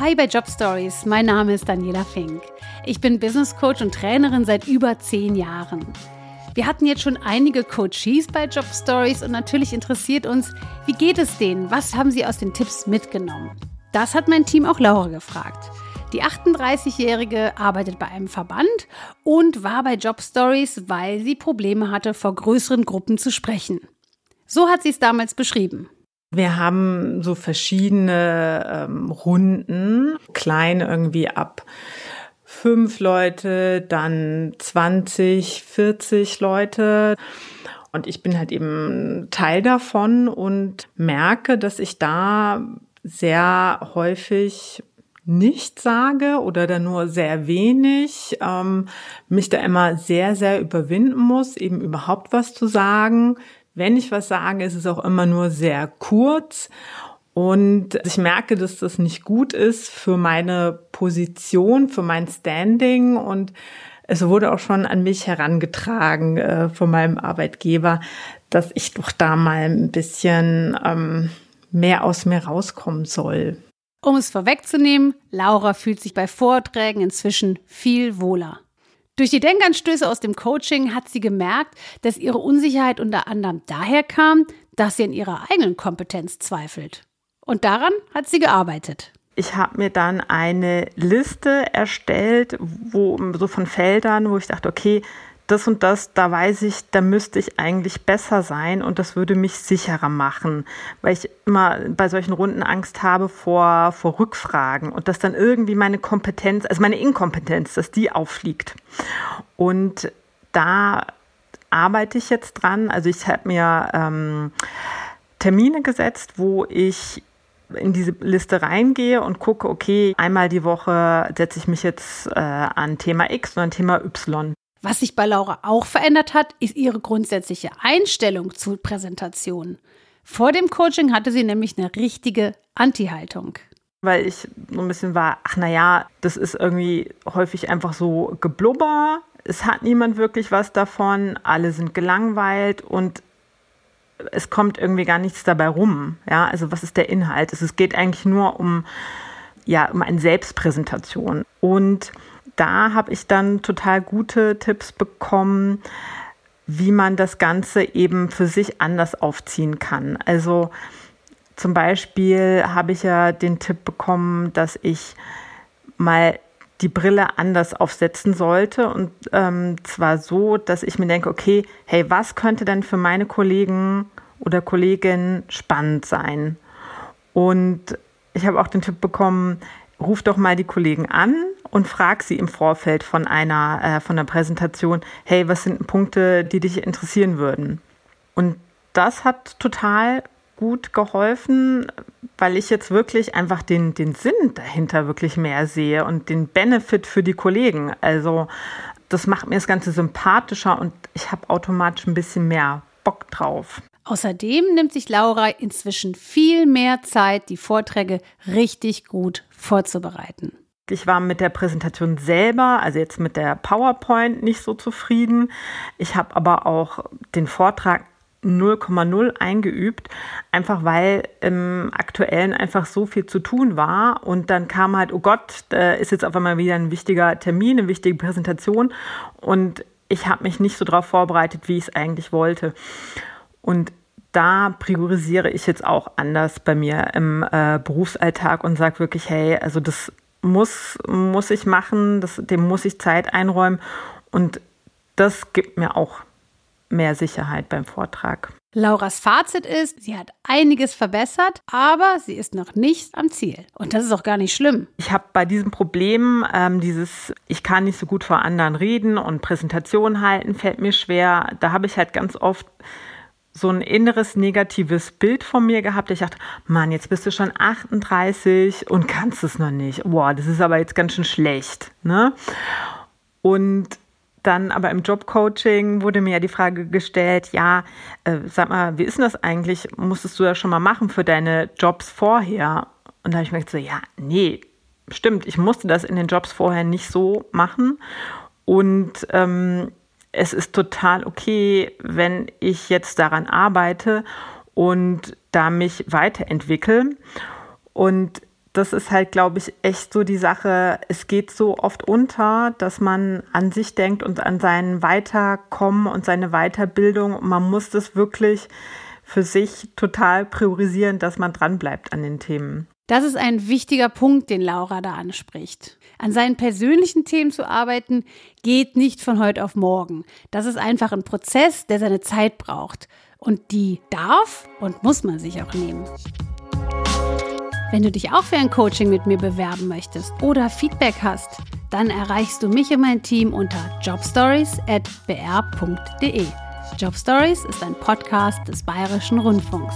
Hi bei Job Stories, mein Name ist Daniela Fink. Ich bin Business Coach und Trainerin seit über zehn Jahren. Wir hatten jetzt schon einige Coaches bei Job Stories und natürlich interessiert uns, wie geht es denen? Was haben sie aus den Tipps mitgenommen? Das hat mein Team auch Laura gefragt. Die 38-Jährige arbeitet bei einem Verband und war bei Job Stories, weil sie Probleme hatte, vor größeren Gruppen zu sprechen. So hat sie es damals beschrieben. Wir haben so verschiedene ähm, Runden, klein irgendwie ab fünf Leute, dann 20, 40 Leute. Und ich bin halt eben Teil davon und merke, dass ich da sehr häufig nicht sage oder da nur sehr wenig, ähm, mich da immer sehr, sehr überwinden muss, eben überhaupt was zu sagen, wenn ich was sage, ist es auch immer nur sehr kurz. Und ich merke, dass das nicht gut ist für meine Position, für mein Standing. Und es wurde auch schon an mich herangetragen äh, von meinem Arbeitgeber, dass ich doch da mal ein bisschen ähm, mehr aus mir rauskommen soll. Um es vorwegzunehmen, Laura fühlt sich bei Vorträgen inzwischen viel wohler. Durch die Denkanstöße aus dem Coaching hat sie gemerkt, dass ihre Unsicherheit unter anderem daher kam, dass sie an ihrer eigenen Kompetenz zweifelt. Und daran hat sie gearbeitet. Ich habe mir dann eine Liste erstellt, wo so von Feldern, wo ich dachte, okay, das und das, da weiß ich, da müsste ich eigentlich besser sein und das würde mich sicherer machen, weil ich immer bei solchen Runden Angst habe vor, vor Rückfragen und dass dann irgendwie meine Kompetenz, also meine Inkompetenz, dass die auffliegt. Und da arbeite ich jetzt dran. Also ich habe mir ähm, Termine gesetzt, wo ich in diese Liste reingehe und gucke, okay, einmal die Woche setze ich mich jetzt äh, an Thema X und an Thema Y. Was sich bei Laura auch verändert hat, ist ihre grundsätzliche Einstellung zu Präsentationen. Vor dem Coaching hatte sie nämlich eine richtige Anti-Haltung. Weil ich so ein bisschen war, ach naja, das ist irgendwie häufig einfach so geblubber. Es hat niemand wirklich was davon. Alle sind gelangweilt und es kommt irgendwie gar nichts dabei rum. Ja, also was ist der Inhalt? Es geht eigentlich nur um, ja, um eine Selbstpräsentation. Und da habe ich dann total gute Tipps bekommen, wie man das Ganze eben für sich anders aufziehen kann. Also zum Beispiel habe ich ja den Tipp bekommen, dass ich mal die Brille anders aufsetzen sollte. Und ähm, zwar so, dass ich mir denke, okay, hey, was könnte denn für meine Kollegen oder Kolleginnen spannend sein? Und ich habe auch den Tipp bekommen, ruf doch mal die Kollegen an und frag sie im Vorfeld von einer, äh, von einer Präsentation, hey, was sind Punkte, die dich interessieren würden? Und das hat total gut geholfen, weil ich jetzt wirklich einfach den, den Sinn dahinter wirklich mehr sehe und den Benefit für die Kollegen. Also das macht mir das Ganze sympathischer und ich habe automatisch ein bisschen mehr Bock drauf. Außerdem nimmt sich Laura inzwischen viel mehr Zeit, die Vorträge richtig gut vorzubereiten. Ich war mit der Präsentation selber, also jetzt mit der PowerPoint, nicht so zufrieden. Ich habe aber auch den Vortrag 0,0 eingeübt, einfach weil im aktuellen einfach so viel zu tun war und dann kam halt, oh Gott, da ist jetzt auf einmal wieder ein wichtiger Termin, eine wichtige Präsentation und ich habe mich nicht so darauf vorbereitet, wie ich es eigentlich wollte. Und da priorisiere ich jetzt auch anders bei mir im äh, Berufsalltag und sage wirklich, hey, also das muss, muss ich machen, das, dem muss ich Zeit einräumen und das gibt mir auch mehr Sicherheit beim Vortrag. Lauras Fazit ist, sie hat einiges verbessert, aber sie ist noch nicht am Ziel. Und das ist auch gar nicht schlimm. Ich habe bei diesem Problem ähm, dieses, ich kann nicht so gut vor anderen reden und Präsentationen halten, fällt mir schwer. Da habe ich halt ganz oft so ein inneres negatives Bild von mir gehabt. Ich dachte, Mann, jetzt bist du schon 38 und kannst es noch nicht. Boah, das ist aber jetzt ganz schön schlecht. Ne? Und dann aber im Jobcoaching wurde mir ja die Frage gestellt, ja, äh, sag mal, wie ist denn das eigentlich? Musstest du das schon mal machen für deine Jobs vorher? Und da habe ich mir gedacht, so, ja, nee, stimmt, ich musste das in den Jobs vorher nicht so machen. Und ähm, es ist total okay, wenn ich jetzt daran arbeite und da mich weiterentwickle. Und das ist halt, glaube ich, echt so die Sache. Es geht so oft unter, dass man an sich denkt und an sein Weiterkommen und seine Weiterbildung. Man muss das wirklich für sich total priorisieren, dass man dranbleibt an den Themen. Das ist ein wichtiger Punkt, den Laura da anspricht. An seinen persönlichen Themen zu arbeiten, geht nicht von heute auf morgen. Das ist einfach ein Prozess, der seine Zeit braucht. Und die darf und muss man sich auch nehmen. Wenn du dich auch für ein Coaching mit mir bewerben möchtest oder Feedback hast, dann erreichst du mich und mein Team unter jobstories.br.de. Jobstories ist ein Podcast des Bayerischen Rundfunks.